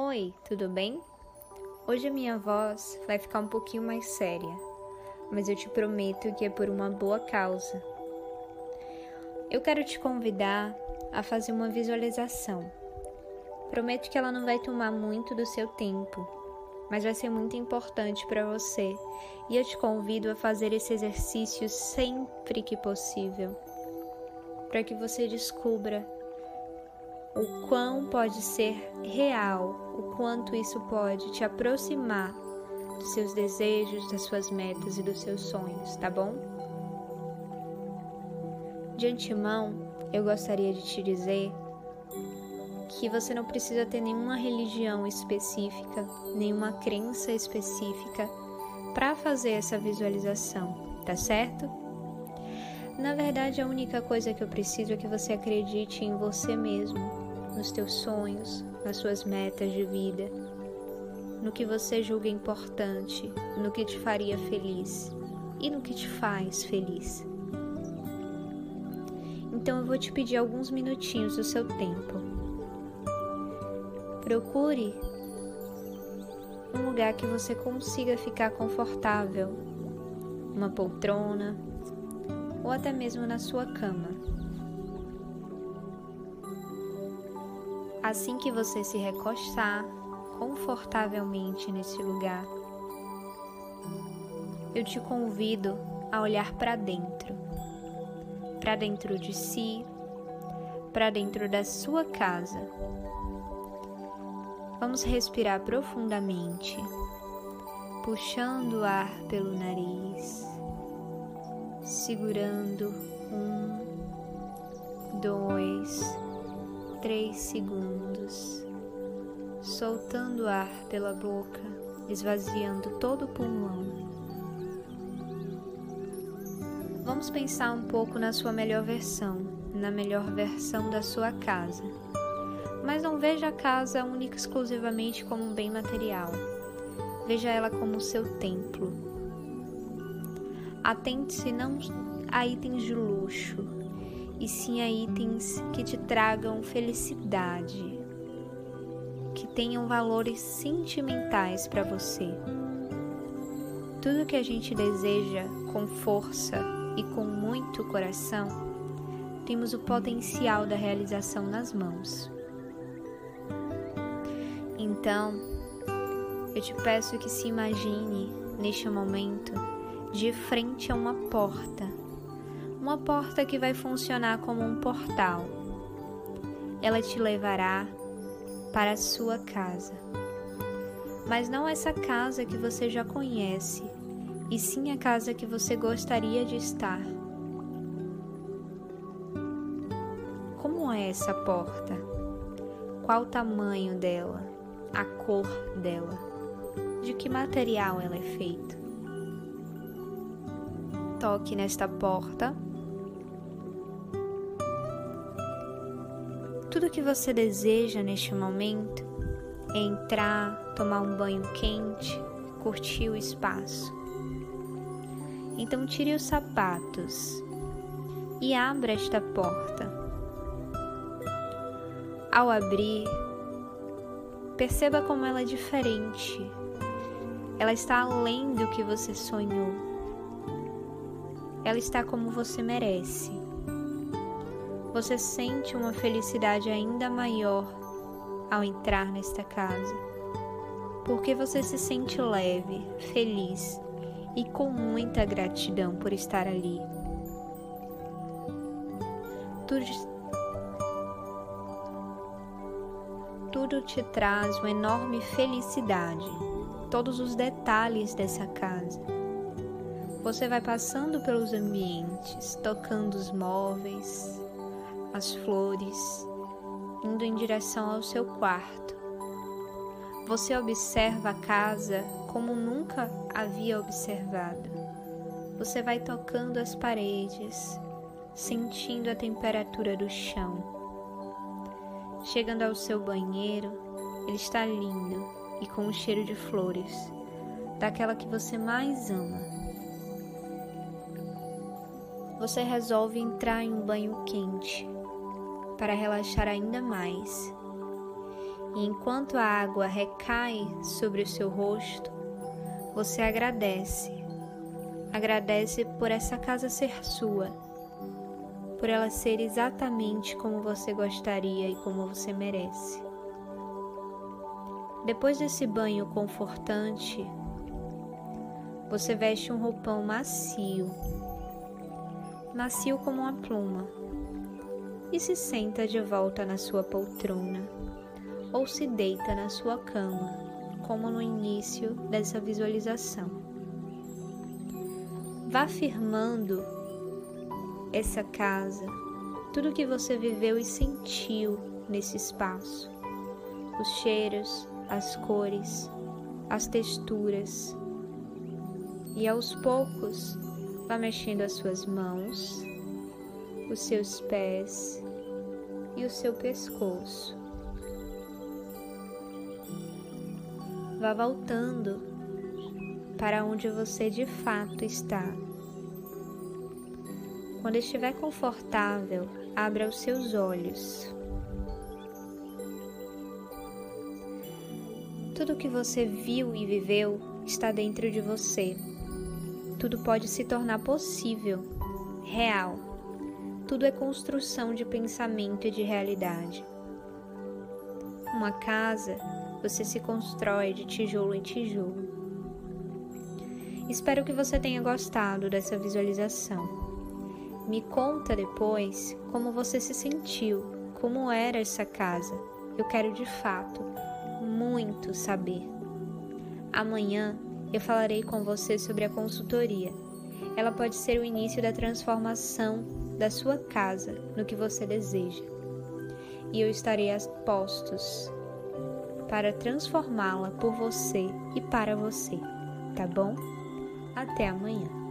Oi, tudo bem? Hoje a minha voz vai ficar um pouquinho mais séria, mas eu te prometo que é por uma boa causa. Eu quero te convidar a fazer uma visualização. Prometo que ela não vai tomar muito do seu tempo, mas vai ser muito importante para você e eu te convido a fazer esse exercício sempre que possível, para que você descubra o quão pode ser real, o quanto isso pode te aproximar dos seus desejos, das suas metas e dos seus sonhos, tá bom? De antemão, eu gostaria de te dizer que você não precisa ter nenhuma religião específica, nenhuma crença específica para fazer essa visualização, tá certo? Na verdade, a única coisa que eu preciso é que você acredite em você mesmo, nos teus sonhos, nas suas metas de vida, no que você julga importante, no que te faria feliz e no que te faz feliz. Então eu vou te pedir alguns minutinhos do seu tempo. Procure um lugar que você consiga ficar confortável, uma poltrona ou até mesmo na sua cama. Assim que você se recostar confortavelmente nesse lugar, eu te convido a olhar para dentro, para dentro de si, para dentro da sua casa. Vamos respirar profundamente, puxando o ar pelo nariz, segurando um, dois, três segundos, soltando o ar pela boca, esvaziando todo o pulmão. Vamos pensar um pouco na sua melhor versão, na melhor versão da sua casa. Mas não veja a casa única exclusivamente como um bem material. Veja ela como o seu templo. Atente-se não a itens de luxo, e sim a itens que te tragam felicidade, que tenham valores sentimentais para você. Tudo que a gente deseja com força e com muito coração, temos o potencial da realização nas mãos. Então, eu te peço que se imagine neste momento de frente a uma porta uma porta que vai funcionar como um portal. Ela te levará para a sua casa. Mas não essa casa que você já conhece, e sim a casa que você gostaria de estar. Como é essa porta? Qual o tamanho dela? A cor dela? De que material ela é feita? Toque nesta porta Tudo que você deseja neste momento é entrar, tomar um banho quente, curtir o espaço. Então tire os sapatos e abra esta porta. Ao abrir, perceba como ela é diferente. Ela está além do que você sonhou. Ela está como você merece você sente uma felicidade ainda maior ao entrar nesta casa, porque você se sente leve, feliz e com muita gratidão por estar ali. Tudo, tudo te traz uma enorme felicidade, todos os detalhes dessa casa. Você vai passando pelos ambientes, tocando os móveis, as flores, indo em direção ao seu quarto. Você observa a casa como nunca havia observado. Você vai tocando as paredes, sentindo a temperatura do chão. Chegando ao seu banheiro, ele está lindo e com um cheiro de flores, daquela que você mais ama. Você resolve entrar em um banho quente para relaxar ainda mais. E enquanto a água recai sobre o seu rosto, você agradece. Agradece por essa casa ser sua, por ela ser exatamente como você gostaria e como você merece. Depois desse banho confortante, você veste um roupão macio, macio como uma pluma, e se senta de volta na sua poltrona ou se deita na sua cama, como no início dessa visualização. Vá firmando essa casa, tudo que você viveu e sentiu nesse espaço, os cheiros, as cores, as texturas, e aos poucos vá mexendo as suas mãos, os seus pés e o seu pescoço. Vá voltando para onde você de fato está. Quando estiver confortável, abra os seus olhos. Tudo que você viu e viveu está dentro de você. Tudo pode se tornar possível, real. Tudo é construção de pensamento e de realidade. Uma casa você se constrói de tijolo em tijolo. Espero que você tenha gostado dessa visualização. Me conta depois como você se sentiu, como era essa casa. Eu quero de fato muito saber. Amanhã eu falarei com você sobre a consultoria. Ela pode ser o início da transformação da sua casa no que você deseja. E eu estarei a postos para transformá-la por você e para você, tá bom? Até amanhã.